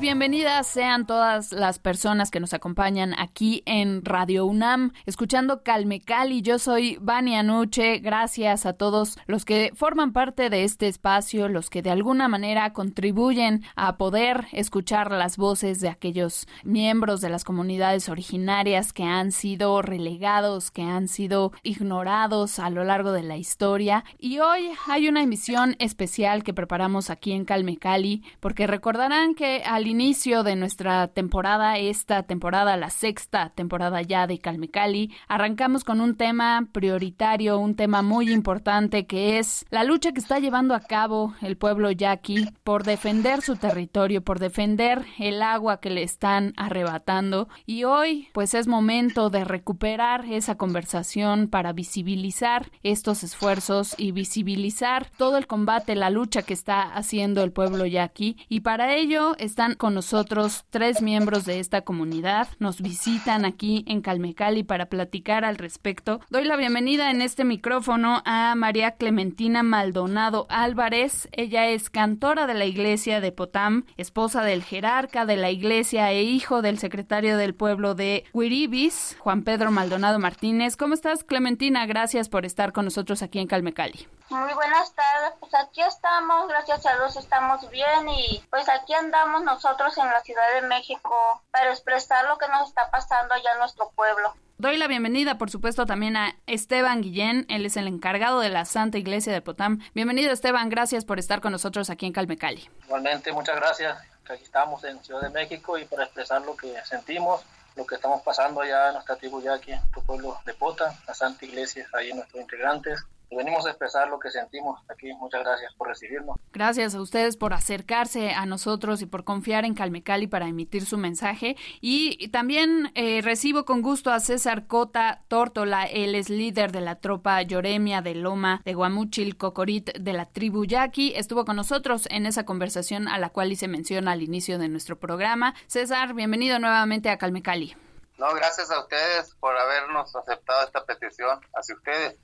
Bienvenidas sean todas las personas que nos acompañan aquí en Radio UNAM, escuchando Calme Cali. Yo soy Vania Nuche. Gracias a todos los que forman parte de este espacio, los que de alguna manera contribuyen a poder escuchar las voces de aquellos miembros de las comunidades originarias que han sido relegados, que han sido ignorados a lo largo de la historia. Y hoy hay una emisión especial que preparamos aquí en Calme Cali, porque recordarán que al inicio de nuestra temporada, esta temporada, la sexta temporada ya de Calmecali, arrancamos con un tema prioritario, un tema muy importante que es la lucha que está llevando a cabo el pueblo yaqui por defender su territorio, por defender el agua que le están arrebatando. Y hoy, pues es momento de recuperar esa conversación para visibilizar estos esfuerzos y visibilizar todo el combate, la lucha que está haciendo el pueblo yaqui. Y para ello están con nosotros tres miembros de esta comunidad. Nos visitan aquí en Calmecali para platicar al respecto. Doy la bienvenida en este micrófono a María Clementina Maldonado Álvarez. Ella es cantora de la iglesia de Potam, esposa del jerarca de la iglesia e hijo del secretario del pueblo de Huiribis, Juan Pedro Maldonado Martínez. ¿Cómo estás, Clementina? Gracias por estar con nosotros aquí en Calmecali. Muy buenas tardes, pues aquí estamos, gracias a Dios estamos bien y pues aquí andamos nosotros en la Ciudad de México para expresar lo que nos está pasando allá en nuestro pueblo. Doy la bienvenida, por supuesto, también a Esteban Guillén. Él es el encargado de la Santa Iglesia de Potam. Bienvenido, Esteban. Gracias por estar con nosotros aquí en Calmecali. Igualmente, muchas gracias. Aquí estamos en Ciudad de México y para expresar lo que sentimos, lo que estamos pasando allá en nuestra tribu ya aquí en tu pueblo de Potam, la Santa Iglesia, ahí nuestros integrantes venimos a expresar lo que sentimos aquí. Muchas gracias por recibirnos. Gracias a ustedes por acercarse a nosotros y por confiar en Calmecali para emitir su mensaje. Y también eh, recibo con gusto a César Cota Tórtola. Él es líder de la tropa Yoremia de Loma de Guamuchil Cocorit de la tribu Yaqui. Estuvo con nosotros en esa conversación a la cual hice mención al inicio de nuestro programa. César, bienvenido nuevamente a Calmecali. No, gracias a ustedes por habernos aceptado esta petición. Hacia ustedes.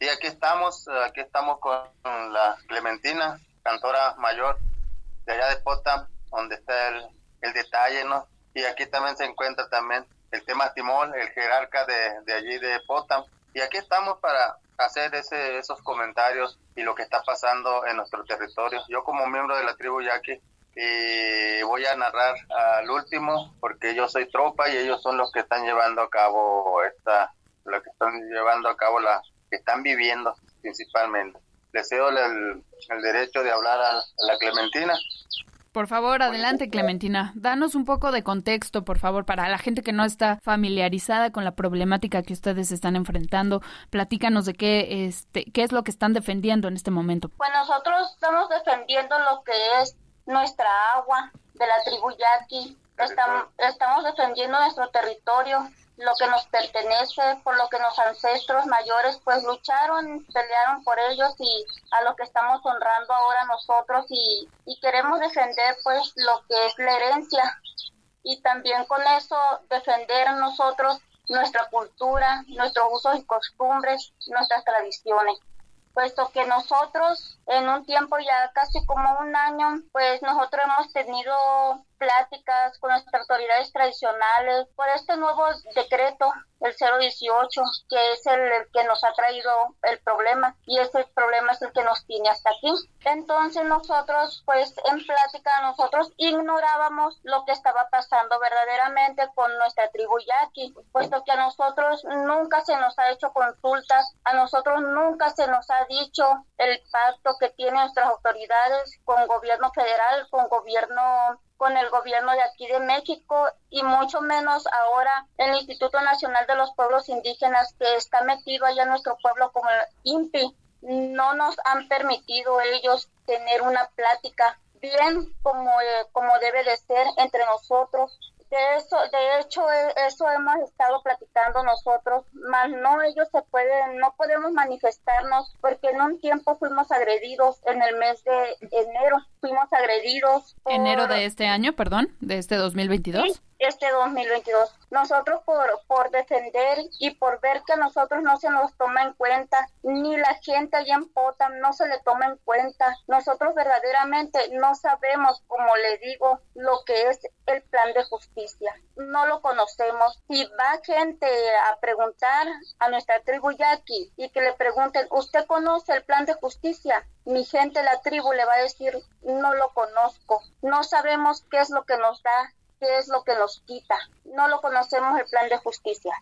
Y aquí estamos, aquí estamos con la Clementina, cantora mayor de allá de Potam, donde está el, el detalle, ¿no? Y aquí también se encuentra también el tema Timón, el jerarca de, de allí de Potam. Y aquí estamos para hacer ese, esos comentarios y lo que está pasando en nuestro territorio. Yo como miembro de la tribu Yaqui y voy a narrar al último porque yo soy tropa y ellos son los que están llevando a cabo esta, lo que están llevando a cabo la, que están viviendo principalmente. Les cedo el, derecho de hablar a, la Clementina. Por favor, adelante Clementina. Danos un poco de contexto, por favor, para la gente que no está familiarizada con la problemática que ustedes están enfrentando. Platícanos de qué, este, qué es lo que están defendiendo en este momento. Pues nosotros estamos defendiendo lo que es nuestra agua de la tribu Yaqui. Estamos, estamos defendiendo nuestro territorio, lo que nos pertenece, por lo que los ancestros mayores pues lucharon, pelearon por ellos y a lo que estamos honrando ahora nosotros y, y queremos defender pues lo que es la herencia. Y también con eso defender nosotros nuestra cultura, nuestros usos y costumbres, nuestras tradiciones. Puesto que nosotros en un tiempo ya casi como un año, pues nosotros hemos tenido pláticas con nuestras autoridades tradicionales por este nuevo decreto el 018, que es el, que nos ha traído el problema y ese problema es el que nos tiene hasta aquí. Entonces nosotros, pues en plática, nosotros ignorábamos lo que estaba pasando verdaderamente con nuestra tribu yaqui, puesto que a nosotros nunca se nos ha hecho consultas, a nosotros nunca se nos ha dicho el pacto que tienen nuestras autoridades con gobierno federal, con gobierno con el gobierno de aquí de México y mucho menos ahora el Instituto Nacional de los Pueblos Indígenas que está metido allá en nuestro pueblo como el INPI no nos han permitido ellos tener una plática bien como, eh, como debe de ser entre nosotros. De eso, de hecho, e, eso hemos estado platicando nosotros, más no ellos se pueden, no podemos manifestarnos porque en un tiempo fuimos agredidos en el mes de enero, fuimos agredidos. Enero de este año, perdón, de este 2022 este 2022. Nosotros por, por defender y por ver que a nosotros no se nos toma en cuenta, ni la gente allá en Potam no se le toma en cuenta. Nosotros verdaderamente no sabemos, como le digo, lo que es el plan de justicia. No lo conocemos. Si va gente a preguntar a nuestra tribu yaqui y que le pregunten, ¿usted conoce el plan de justicia? Mi gente, la tribu, le va a decir, no lo conozco. No sabemos qué es lo que nos da qué es lo que nos quita. No lo conocemos el plan de justicia.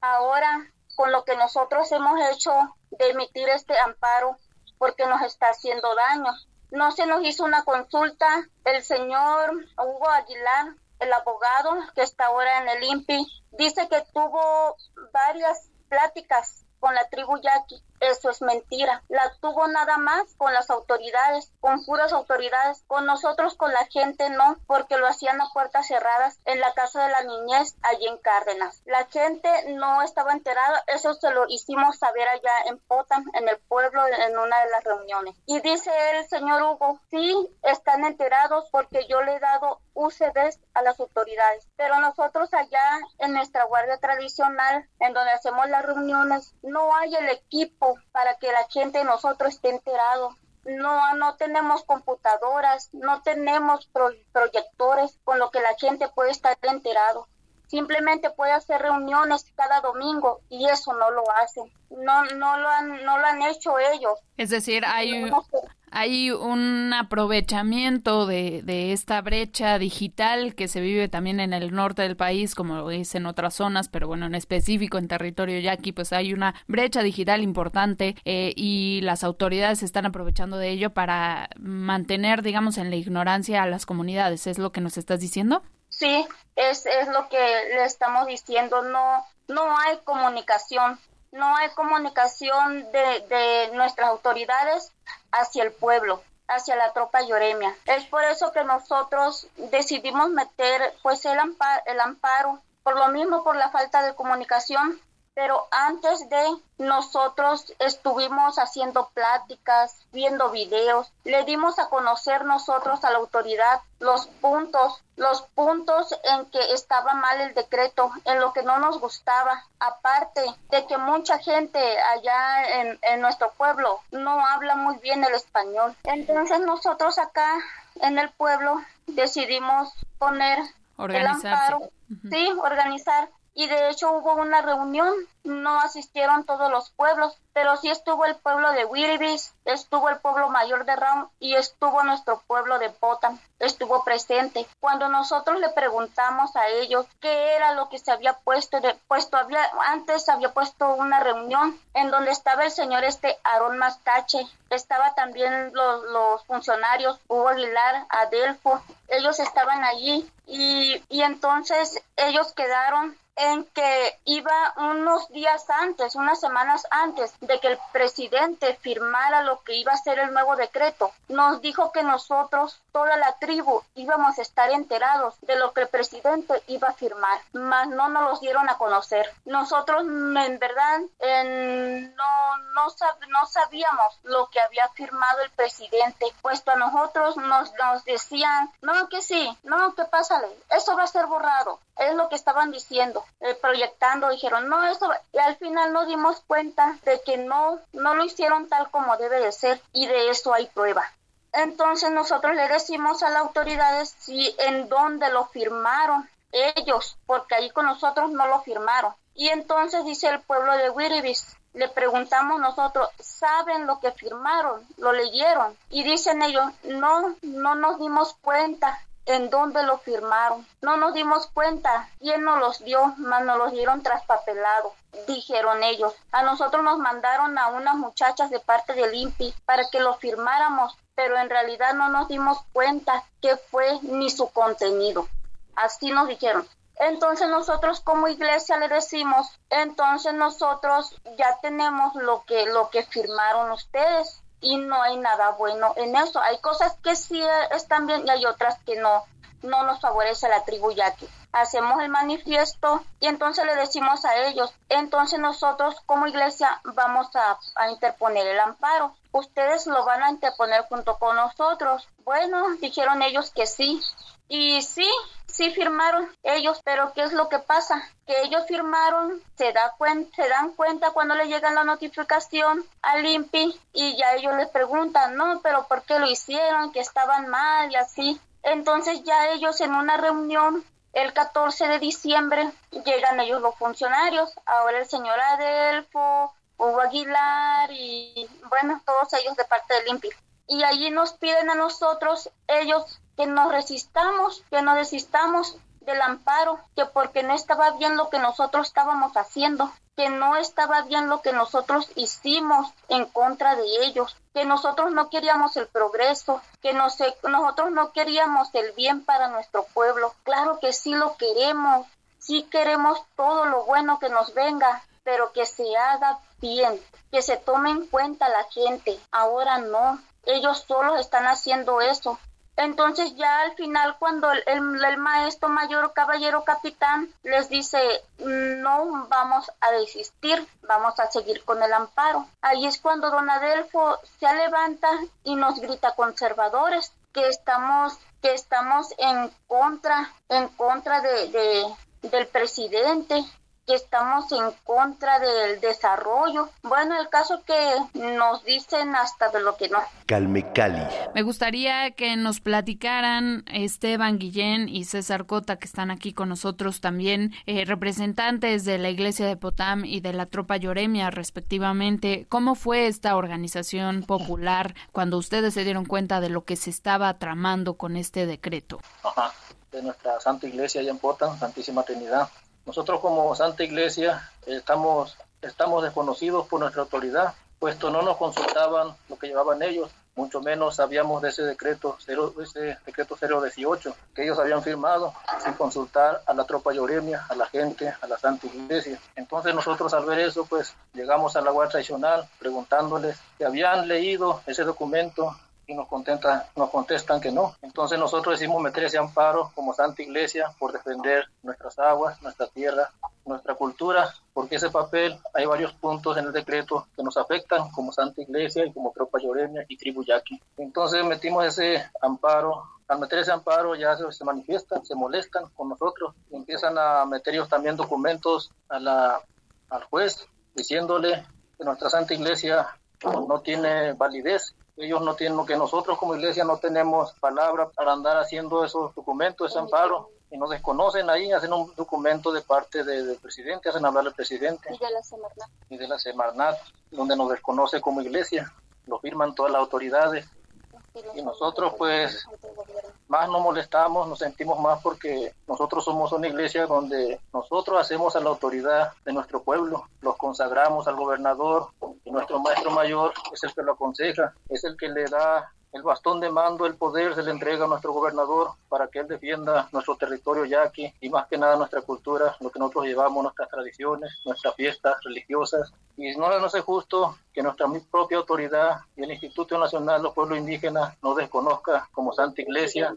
Ahora, con lo que nosotros hemos hecho de emitir este amparo, porque nos está haciendo daño. No se nos hizo una consulta. El señor Hugo Aguilar, el abogado que está ahora en el INPI, dice que tuvo varias pláticas con la tribu yaqui eso es mentira. La tuvo nada más con las autoridades, con puras autoridades. Con nosotros, con la gente, no, porque lo hacían a puertas cerradas en la casa de la niñez, allí en Cárdenas. La gente no estaba enterada, eso se lo hicimos saber allá en Potam, en el pueblo, en una de las reuniones. Y dice el señor Hugo, sí, están enterados porque yo le he dado UCDs a las autoridades. Pero nosotros allá en nuestra guardia tradicional, en donde hacemos las reuniones, no hay el equipo para que la gente nosotros esté enterado. No, no tenemos computadoras, no tenemos proyectores con lo que la gente puede estar enterado. Simplemente puede hacer reuniones cada domingo y eso no lo hacen. No, no lo han, no lo han hecho ellos. Es decir, hay, hay un aprovechamiento de, de, esta brecha digital que se vive también en el norte del país, como lo dice en otras zonas, pero bueno, en específico en territorio yaqui, pues hay una brecha digital importante eh, y las autoridades están aprovechando de ello para mantener, digamos, en la ignorancia a las comunidades. ¿Es lo que nos estás diciendo? Sí, es, es lo que le estamos diciendo. No, no hay comunicación no hay comunicación de, de nuestras autoridades hacia el pueblo hacia la tropa Yoremia. Es por eso que nosotros decidimos meter pues el el amparo, por lo mismo por la falta de comunicación pero antes de nosotros estuvimos haciendo pláticas, viendo videos, le dimos a conocer nosotros a la autoridad los puntos, los puntos en que estaba mal el decreto, en lo que no nos gustaba, aparte de que mucha gente allá en, en nuestro pueblo no habla muy bien el español. Entonces nosotros acá en el pueblo decidimos poner el amparo, sí, organizar y de hecho hubo una reunión, no asistieron todos los pueblos, pero sí estuvo el pueblo de Wiribis, estuvo el pueblo mayor de Ram y estuvo nuestro pueblo de Potam, estuvo presente. Cuando nosotros le preguntamos a ellos qué era lo que se había puesto, de, puesto había, antes había puesto una reunión en donde estaba el señor este Aarón Mastache, estaba también los, los funcionarios Hugo Aguilar, Adelfo, ellos estaban allí y, y entonces ellos quedaron en que iba unos días antes, unas semanas antes de que el presidente firmara lo que iba a ser el nuevo decreto, nos dijo que nosotros, toda la tribu, íbamos a estar enterados de lo que el presidente iba a firmar, mas no nos los dieron a conocer. Nosotros, en verdad, no, no, no sabíamos lo que había firmado el presidente, puesto a nosotros nos, nos decían, no, que sí, no, que pásale, eso va a ser borrado, es lo que estaban diciendo, eh, proyectando, dijeron, no, eso, y al final nos dimos cuenta de que no, no lo hicieron tal como debe de ser y de eso hay prueba. Entonces nosotros le decimos a las autoridades si en dónde lo firmaron ellos, porque ahí con nosotros no lo firmaron. Y entonces dice el pueblo de Wiribis, le preguntamos nosotros, ¿saben lo que firmaron? ¿Lo leyeron? Y dicen ellos, no, no nos dimos cuenta en dónde lo firmaron. No nos dimos cuenta quién nos los dio, más nos los dieron traspapelado, dijeron ellos. A nosotros nos mandaron a unas muchachas de parte del INPI para que lo firmáramos, pero en realidad no nos dimos cuenta qué fue ni su contenido. Así nos dijeron. Entonces nosotros como iglesia le decimos, entonces nosotros ya tenemos lo que lo que firmaron ustedes y no hay nada bueno en eso. Hay cosas que sí están bien y hay otras que no, no nos favorece la tribu yaqui. Hacemos el manifiesto y entonces le decimos a ellos, entonces nosotros como iglesia vamos a interponer el amparo. Ustedes lo van a interponer junto con nosotros. Bueno, dijeron ellos que sí. Y sí, sí firmaron ellos, pero ¿qué es lo que pasa? Que ellos firmaron, se, da se dan cuenta cuando le llega la notificación al INPI y ya ellos les preguntan, no, pero ¿por qué lo hicieron? Que estaban mal y así. Entonces ya ellos en una reunión el 14 de diciembre llegan ellos los funcionarios, ahora el señor Adelfo, Hugo Aguilar y bueno, todos ellos de parte del INPI. Y allí nos piden a nosotros, ellos que nos resistamos, que no desistamos del amparo, que porque no estaba bien lo que nosotros estábamos haciendo, que no estaba bien lo que nosotros hicimos en contra de ellos, que nosotros no queríamos el progreso, que nosotros no queríamos el bien para nuestro pueblo. Claro que sí lo queremos, sí queremos todo lo bueno que nos venga, pero que se haga bien, que se tome en cuenta la gente. Ahora no, ellos solo están haciendo eso entonces ya al final cuando el, maestro mayor caballero capitán les dice no vamos a desistir, vamos a seguir con el amparo. Ahí es cuando don Adelfo se levanta y nos grita conservadores que estamos que estamos en contra en contra de del presidente que estamos en contra del desarrollo. Bueno, el caso que nos dicen hasta de lo que no. Calme Cali. Me gustaría que nos platicaran Esteban Guillén y César Cota, que están aquí con nosotros también, eh, representantes de la Iglesia de Potam y de la Tropa Lloremia, respectivamente. ¿Cómo fue esta organización popular cuando ustedes se dieron cuenta de lo que se estaba tramando con este decreto? Ajá, de nuestra Santa Iglesia allá en Potam, Santísima Trinidad nosotros como Santa Iglesia estamos, estamos desconocidos por nuestra autoridad, puesto no nos consultaban lo que llevaban ellos, mucho menos sabíamos de ese decreto, ese decreto 018 que ellos habían firmado sin consultar a la tropa lloremia, a la gente, a la Santa Iglesia. Entonces nosotros al ver eso, pues llegamos a la Guardia Tradicional preguntándoles si habían leído ese documento y nos, contenta, nos contestan que no. Entonces nosotros decimos meter ese amparo como Santa Iglesia por defender nuestras aguas, nuestra tierra, nuestra cultura, porque ese papel hay varios puntos en el decreto que nos afectan como Santa Iglesia y como Tropa Lloremia y Tribu Yaqui. Entonces metimos ese amparo al meter ese amparo ya se, manifiestan, se molestan con nosotros empiezan a meter ellos también documentos a la, al juez diciéndole que nuestra Santa Iglesia no tiene validez ellos no tienen lo que nosotros como iglesia no tenemos palabra para andar haciendo esos documentos, ese amparo. Y nos desconocen ahí, hacen un documento de parte del presidente, hacen hablar al presidente. Y de la Semarnat. Y de la Semarnat, donde nos desconoce como iglesia. Lo firman todas las autoridades. Y nosotros pues más nos molestamos, nos sentimos más porque nosotros somos una iglesia donde nosotros hacemos a la autoridad de nuestro pueblo, los consagramos al gobernador nuestro maestro mayor es el que lo aconseja, es el que le da el bastón de mando, el poder se le entrega a nuestro gobernador para que él defienda nuestro territorio yaqui y más que nada nuestra cultura, lo que nosotros llevamos, nuestras tradiciones, nuestras fiestas religiosas. Y no nos es justo que nuestra propia autoridad y el Instituto Nacional de los Pueblos Indígenas nos desconozca como Santa Iglesia.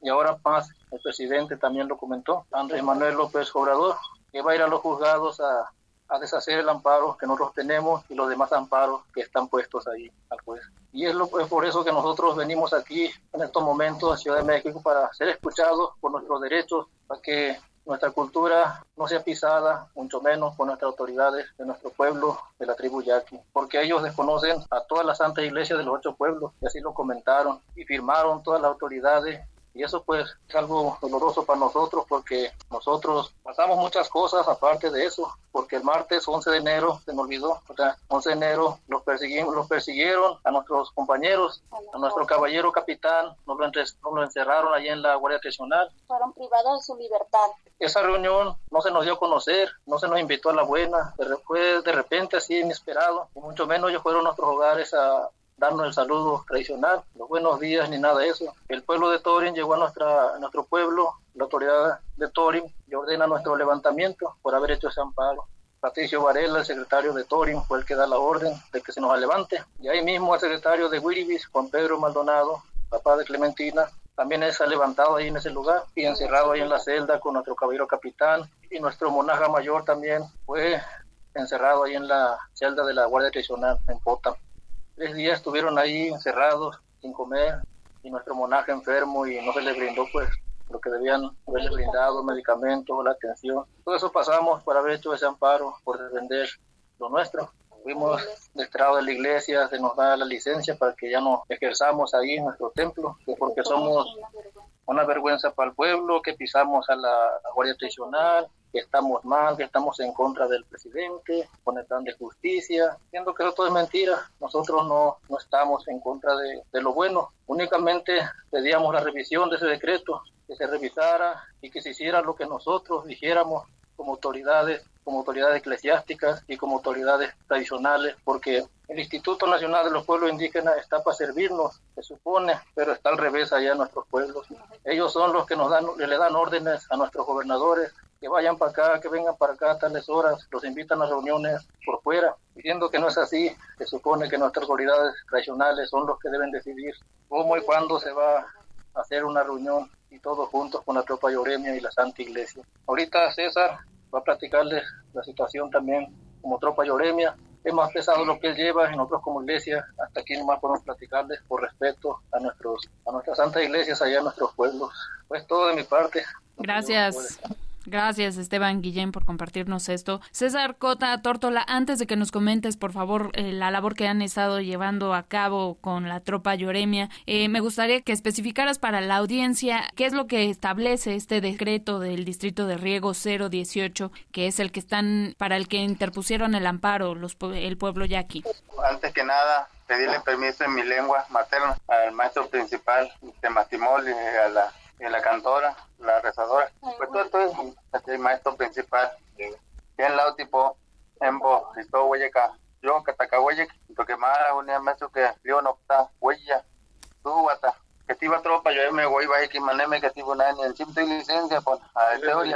Y ahora más, el presidente también lo comentó, Andrés Manuel López Obrador, que va a ir a los juzgados a a deshacer el amparo que nosotros tenemos y los demás amparos que están puestos ahí al juez. Y es, lo, es por eso que nosotros venimos aquí en estos momentos a Ciudad de México para ser escuchados por nuestros derechos, para que nuestra cultura no sea pisada, mucho menos por nuestras autoridades de nuestro pueblo, de la tribu yaqui, porque ellos desconocen a todas las santas iglesias de los ocho pueblos, y así lo comentaron, y firmaron todas las autoridades y eso pues es algo doloroso para nosotros porque nosotros pasamos muchas cosas aparte de eso, porque el martes 11 de enero, se me olvidó, o sea, 11 de enero los, perseguimos, los persiguieron a nuestros compañeros, a nuestro caballero capitán, nos lo, encerraron allí en la Guardia Nacional. Fueron privados de su libertad. Esa reunión no se nos dio a conocer, no se nos invitó a la buena, fue de repente así inesperado, y mucho menos ellos fueron a nuestros hogares a, darnos el saludo tradicional, los buenos días ni nada de eso. El pueblo de Torin llegó a, nuestra, nuestro pueblo, la autoridad de Torin, y ordena nuestro levantamiento por haber hecho ese amparo. Patricio Varela, el secretario de Torin, fue el que da la orden de que se nos levante. Y ahí mismo el secretario de Wiribis, Juan Pedro Maldonado, papá de Clementina, también es levantado ahí en ese lugar y encerrado ahí en la celda con nuestro caballero capitán y nuestro monaja mayor también fue encerrado ahí en la celda de la Guardia Tradicional en Pota. Tres días estuvieron ahí encerrados sin comer y nuestro monaje enfermo y no se le brindó pues lo que debían haberle brindado, medicamentos, la atención. Todo eso pasamos por haber hecho ese amparo, por defender lo nuestro. Fuimos destrados de la iglesia, se nos da la licencia para que ya no ejerzamos ahí en nuestro templo, porque somos una vergüenza para el pueblo, que pisamos a la Guardia Tradicional, que estamos mal, que estamos en contra del presidente, con el plan de justicia, siendo que eso todo es mentira. Nosotros no, no estamos en contra de, de lo bueno, únicamente pedíamos la revisión de ese decreto, que se revisara y que se hiciera lo que nosotros dijéramos como autoridades, como autoridades eclesiásticas y como autoridades tradicionales, porque el Instituto Nacional de los Pueblos Indígenas está para servirnos, se supone, pero está al revés allá en nuestros pueblos. Ellos son los que nos dan, le dan órdenes a nuestros gobernadores que vayan para acá, que vengan para acá a tales horas, los invitan a reuniones por fuera, diciendo que no es así, se supone que nuestras autoridades tradicionales son los que deben decidir cómo y cuándo se va a hacer una reunión y todos juntos con la tropa Yoremia y la Santa Iglesia. Ahorita César va a platicarles la situación también como tropa Yoremia. Es más pesado lo que él lleva, en nosotros como iglesia, hasta aquí nomás podemos platicarles por respeto a nuestros a nuestras santas iglesias allá en nuestros pueblos. Pues todo de mi parte. Gracias. Gracias, Esteban Guillén, por compartirnos esto. César Cota Tórtola, antes de que nos comentes, por favor, eh, la labor que han estado llevando a cabo con la tropa Lloremia, eh, me gustaría que especificaras para la audiencia qué es lo que establece este decreto del Distrito de Riego 018, que es el que están, para el que interpusieron el amparo los, el pueblo yaqui. Antes que nada, pedirle permiso en mi lengua materna al maestro principal de Mastimol y a la la cantora, la rezadora. Pues todo esto es el maestro principal. Bien lao tipo embo listo hueyeca. Yo que taca hueyek, porque más un maestro que yo no está huella. Tú guata. Que te iba tropa, yo me voy a que maneme que te iba a en chim y licencia, pues a este oye.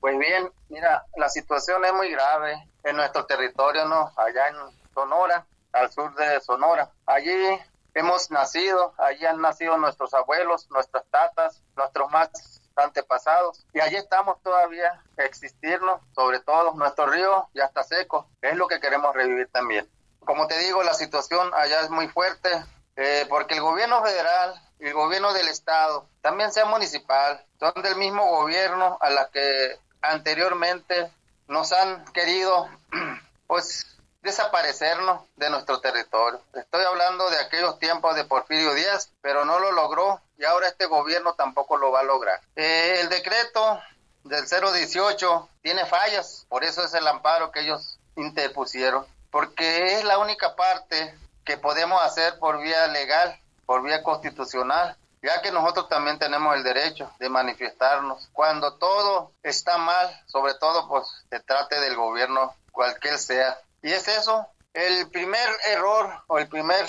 Pues bien, mira, la situación es muy grave en nuestro territorio, ¿no? Allá en Sonora, al sur de Sonora. Allí hemos nacido, allí han nacido nuestros abuelos, nuestras tatas, nuestros más antepasados y allí estamos todavía existirnos, sobre todo nuestro río ya está seco, es lo que queremos revivir también. Como te digo, la situación allá es muy fuerte eh, porque el gobierno federal el gobierno del estado, también sea municipal, son del mismo gobierno a la que anteriormente nos han querido pues desaparecernos de nuestro territorio. Estoy hablando de aquellos tiempos de Porfirio Díaz, pero no lo logró y ahora este gobierno tampoco lo va a lograr. Eh, el decreto del 018 tiene fallas, por eso es el amparo que ellos interpusieron, porque es la única parte que podemos hacer por vía legal, por vía constitucional, ya que nosotros también tenemos el derecho de manifestarnos. Cuando todo está mal, sobre todo pues se trate del gobierno cualquier sea, y es eso, el primer error o el primer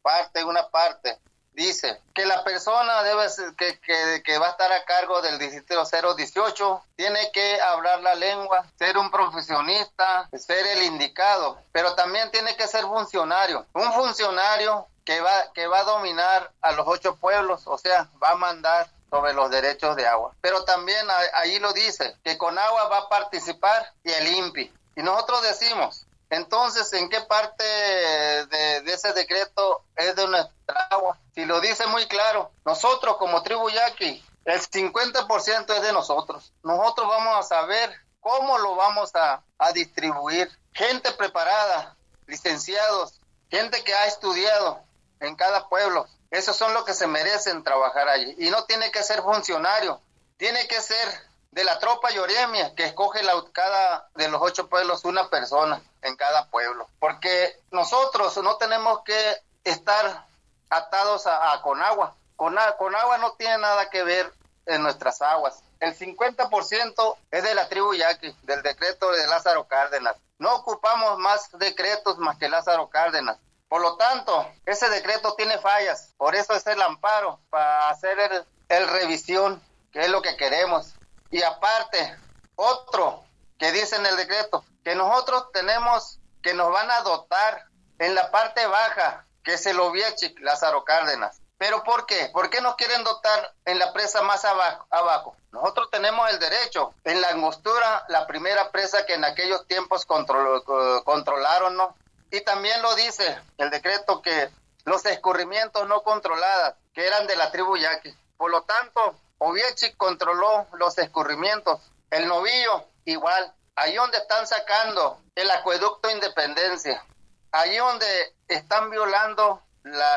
parte, una parte, dice que la persona debe que, que, que, va a estar a cargo del distrito 018 tiene que hablar la lengua, ser un profesionista, ser el indicado, pero también tiene que ser funcionario. Un funcionario que va, que va a dominar a los ocho pueblos, o sea, va a mandar sobre los derechos de agua. Pero también ahí lo dice, que con agua va a participar y el INPI. Y nosotros decimos, entonces, ¿en qué parte de, ese decreto es de nuestra agua? Si lo dice muy claro, nosotros como tribu yaqui, el 50% es de nosotros. Nosotros vamos a saber cómo lo vamos a, a distribuir. Gente preparada, licenciados, gente que ha estudiado en cada pueblo. Esos son los que se merecen trabajar allí. Y no tiene que ser funcionario, tiene que ser de la tropa Yoremia, que escoge la, cada de los ocho pueblos una persona en cada pueblo. Porque nosotros no tenemos que estar atados a, Conagua. Con, Conagua no tiene nada que ver en nuestras aguas. El 50% es de la tribu Yaqui, del decreto de Lázaro Cárdenas. No ocupamos más decretos más que Lázaro Cárdenas. Por lo tanto, ese decreto tiene fallas. Por eso es el amparo, para hacer el, el revisión, que es lo que queremos. Y aparte, Otro que dice en el decreto que nosotros tenemos que nos van a dotar en la parte baja, que es el Oviechic, Lázaro Cárdenas. ¿Pero por qué? ¿Por qué nos quieren dotar en la presa más abajo? abajo? Nosotros tenemos el derecho. En la angostura, la primera presa que en aquellos tiempos controlaron, ¿no? Y también lo dice el decreto que los escurrimientos no controlados, que eran de la tribu Yaqui. Por lo tanto, Oviechi controló los escurrimientos. El novillo, igual. Ahí donde están sacando el acueducto Independencia. Ahí donde están violando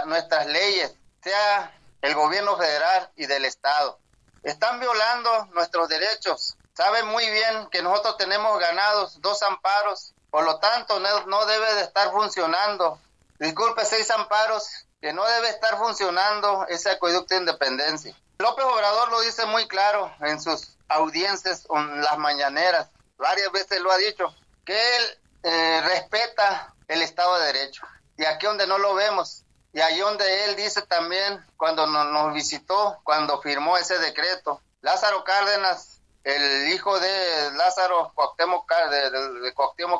nuestras leyes sea el gobierno federal y del Estado. Están violando nuestros derechos. Saben muy bien que nosotros tenemos ganados dos amparos, por lo tanto no, debe de estar funcionando. Disculpe, seis amparos, que no debe estar funcionando ese acueducto de independencia. López Obrador lo dice muy claro en sus audiencias, en las mañaneras, varias veces lo ha dicho, que él eh, respeta el Estado de Derecho. Y aquí donde no lo vemos, y ahí donde él dice también, cuando nos, visitó, cuando firmó ese decreto, Lázaro Cárdenas, el hijo de Lázaro Cuauhtémoc, de, de,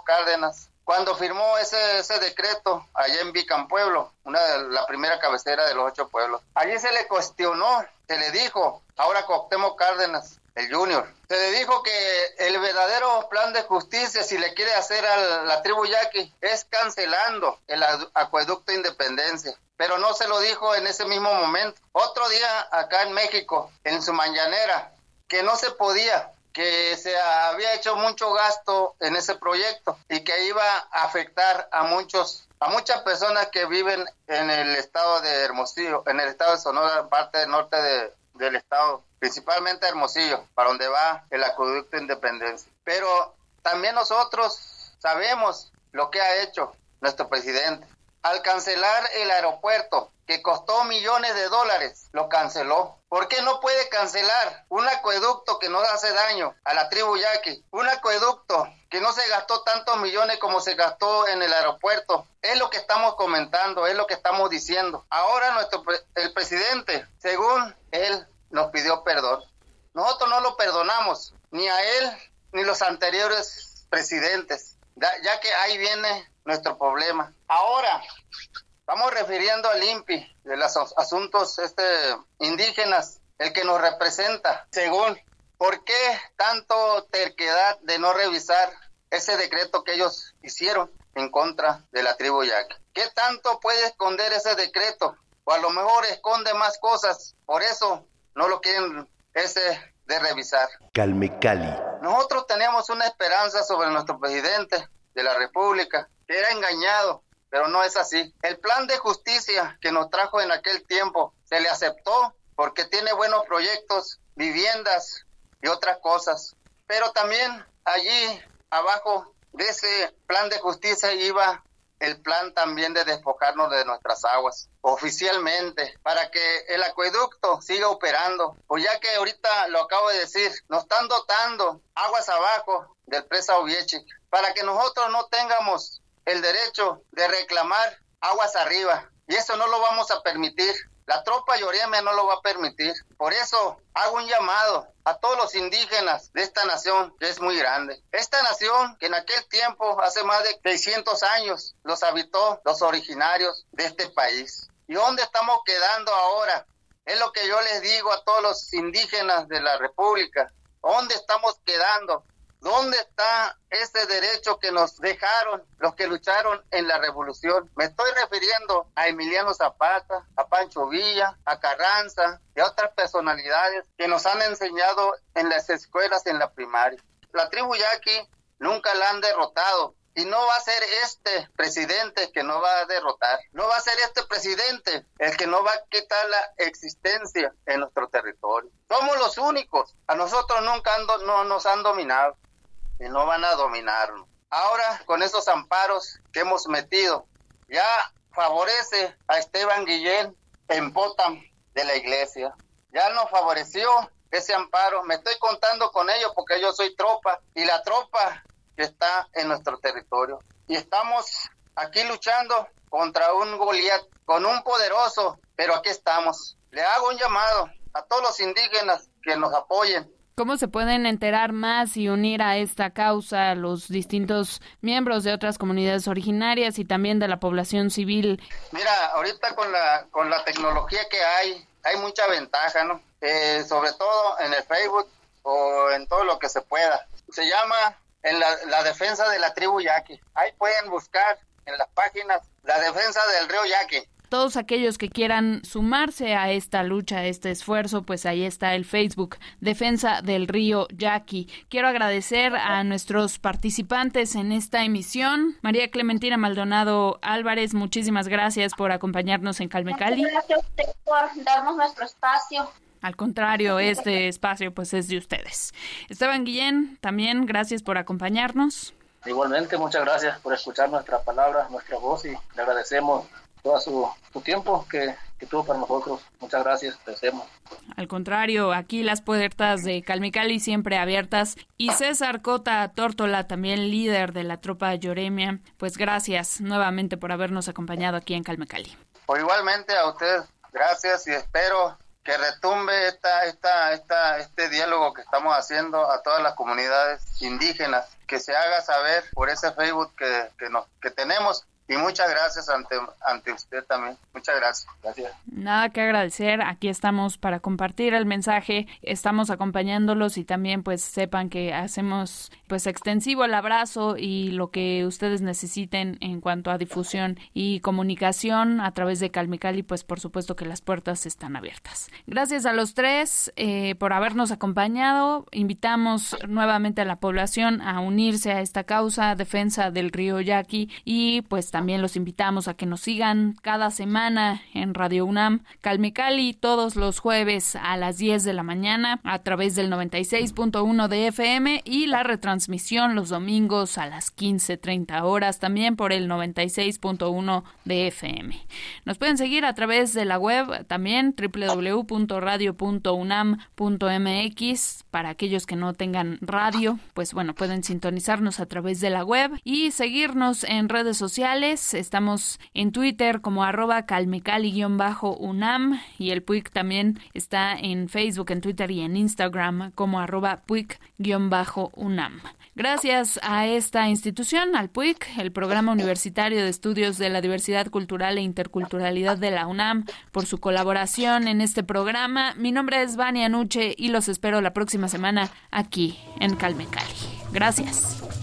Cárdenas, cuando firmó ese, ese decreto allá en Vicampueblo, una de la primera cabecera de los ocho pueblos, allí se le cuestionó, se le dijo, ahora Cuauhtémoc Cárdenas, el Junior. Se le dijo que el verdadero plan de justicia, si le quiere hacer a la tribu yaqui, es cancelando el acueducto Independencia. Pero no se lo dijo en ese mismo momento. Otro día acá en México, en su mañanera, que no se podía, que se había hecho mucho gasto en ese proyecto y que iba a afectar a muchos a muchas personas que viven en el estado de Hermosillo, en el estado de Sonora, parte norte de, del estado principalmente Hermosillo, para donde va el acueducto Independencia. Pero también nosotros sabemos lo que ha hecho nuestro presidente. Al cancelar el aeropuerto, que costó millones de dólares, lo canceló. ¿Por qué no puede cancelar un acueducto que no hace daño a la tribu yaqui? Un acueducto que no se gastó tantos millones como se gastó en el aeropuerto. Es lo que estamos comentando, es lo que estamos diciendo. Ahora nuestro el presidente, según él, nos pidió perdón. Nosotros no lo perdonamos, ni a él ni los anteriores presidentes, ya que ahí viene nuestro problema. Ahora, vamos refiriendo al INPI, de los asuntos este, indígenas, el que nos representa, según, ¿por qué tanto terquedad de no revisar ese decreto que ellos hicieron en contra de la tribu Yaque? ¿Qué tanto puede esconder ese decreto? O a lo mejor esconde más cosas, por eso no lo quieren ese de revisar. Calme Cali. Nosotros teníamos una esperanza sobre nuestro presidente de la República, era engañado, pero no es así. El plan de justicia que nos trajo en aquel tiempo se le aceptó porque tiene buenos proyectos, viviendas y otras cosas. Pero también allí abajo de ese plan de justicia iba el plan también de despojarnos de nuestras aguas oficialmente para que el acueducto siga operando. Pues ya que ahorita lo acabo de decir, nos están dotando aguas abajo del presa Oviechic para que nosotros no tengamos el derecho de reclamar aguas arriba. Y eso no lo vamos a permitir. La tropa Yoreme no lo va a permitir. Por eso hago un llamado a todos los indígenas de esta nación, que es muy grande. Esta nación que en aquel tiempo, hace más de 600 años, los habitó los originarios de este país. ¿Y dónde estamos quedando ahora? Es lo que yo les digo a todos los indígenas de la República. ¿Dónde estamos quedando? ¿Dónde está ese derecho que nos dejaron los que lucharon en la revolución? Me estoy refiriendo a Emiliano Zapata, a Pancho Villa, a Carranza y a otras personalidades que nos han enseñado en las escuelas en la primaria. La tribu yaqui nunca la han derrotado, y no va a ser este presidente que no va a derrotar. No va a ser este presidente el que no va a quitar la existencia en nuestro territorio. Somos los únicos. A nosotros nunca no nos han dominado y no van a dominarnos. Ahora, con esos amparos que hemos metido, ya favorece a Esteban Guillén en Potam de la iglesia. Ya nos favoreció ese amparo. Me estoy contando con ellos porque yo soy tropa y la tropa que está en nuestro territorio. Y estamos aquí luchando contra un Goliat, con un poderoso, pero aquí estamos. Le hago un llamado a todos los indígenas que nos apoyen, ¿Cómo se pueden enterar más y unir a esta causa los distintos miembros de otras comunidades originarias y también de la población civil? Mira, ahorita con la, con la tecnología que hay, hay mucha ventaja, ¿no? Eh, sobre todo en el Facebook o en todo lo que se pueda. Se llama en la, la defensa de la tribu Yaqui. Ahí pueden buscar en las páginas la defensa del río Yaqui todos aquellos que quieran sumarse a esta lucha, a este esfuerzo, pues ahí está el Facebook Defensa del Río Yaqui. Quiero agradecer a nuestros participantes en esta emisión. María Clementina Maldonado Álvarez, muchísimas gracias por acompañarnos en Calmecali. Gracias a usted por darnos nuestro espacio. Al contrario, este espacio pues es de ustedes. Esteban Guillén, también gracias por acompañarnos. Igualmente, muchas gracias por escuchar nuestra palabra, nuestra voz y le agradecemos todo su, tiempo que, tuvo para nosotros. Muchas gracias, agradecemos. Al contrario, aquí las puertas de Calmicali siempre abiertas. Y César Cota Tórtola, también líder de la tropa Lloremia, pues gracias nuevamente por habernos acompañado aquí en Calmicali. Pues igualmente a usted, gracias y espero que retumbe esta, esta, esta, este diálogo que estamos haciendo a todas las comunidades indígenas, que se haga saber por ese Facebook que, que, nos, que tenemos y muchas gracias ante, ante usted también. Muchas gracias. Gracias. Nada que agradecer. Aquí estamos para compartir el mensaje. Estamos acompañándolos y también pues sepan que hacemos pues extensivo el abrazo y lo que ustedes necesiten en cuanto a difusión y comunicación a través de Calmicali, pues por supuesto que las puertas están abiertas. Gracias a los tres eh, por habernos acompañado. Invitamos nuevamente a la población a unirse a esta causa, defensa del río Yaqui y pues también los invitamos a que nos sigan cada semana en Radio UNAM Calme Cali todos los jueves a las 10 de la mañana a través del 96.1 de FM y la retransmisión los domingos a las 15.30 horas también por el 96.1 de FM. Nos pueden seguir a través de la web también www.radio.unam.mx para aquellos que no tengan radio, pues bueno, pueden sintonizarnos a través de la web y seguirnos en redes sociales Estamos en Twitter como arroba calmecali-unam y el PUIC también está en Facebook, en Twitter y en Instagram como arroba PUIC-unam. Gracias a esta institución, al PUIC, el Programa Universitario de Estudios de la Diversidad Cultural e Interculturalidad de la UNAM, por su colaboración en este programa. Mi nombre es Vania Nuche y los espero la próxima semana aquí en Calmecali. Gracias.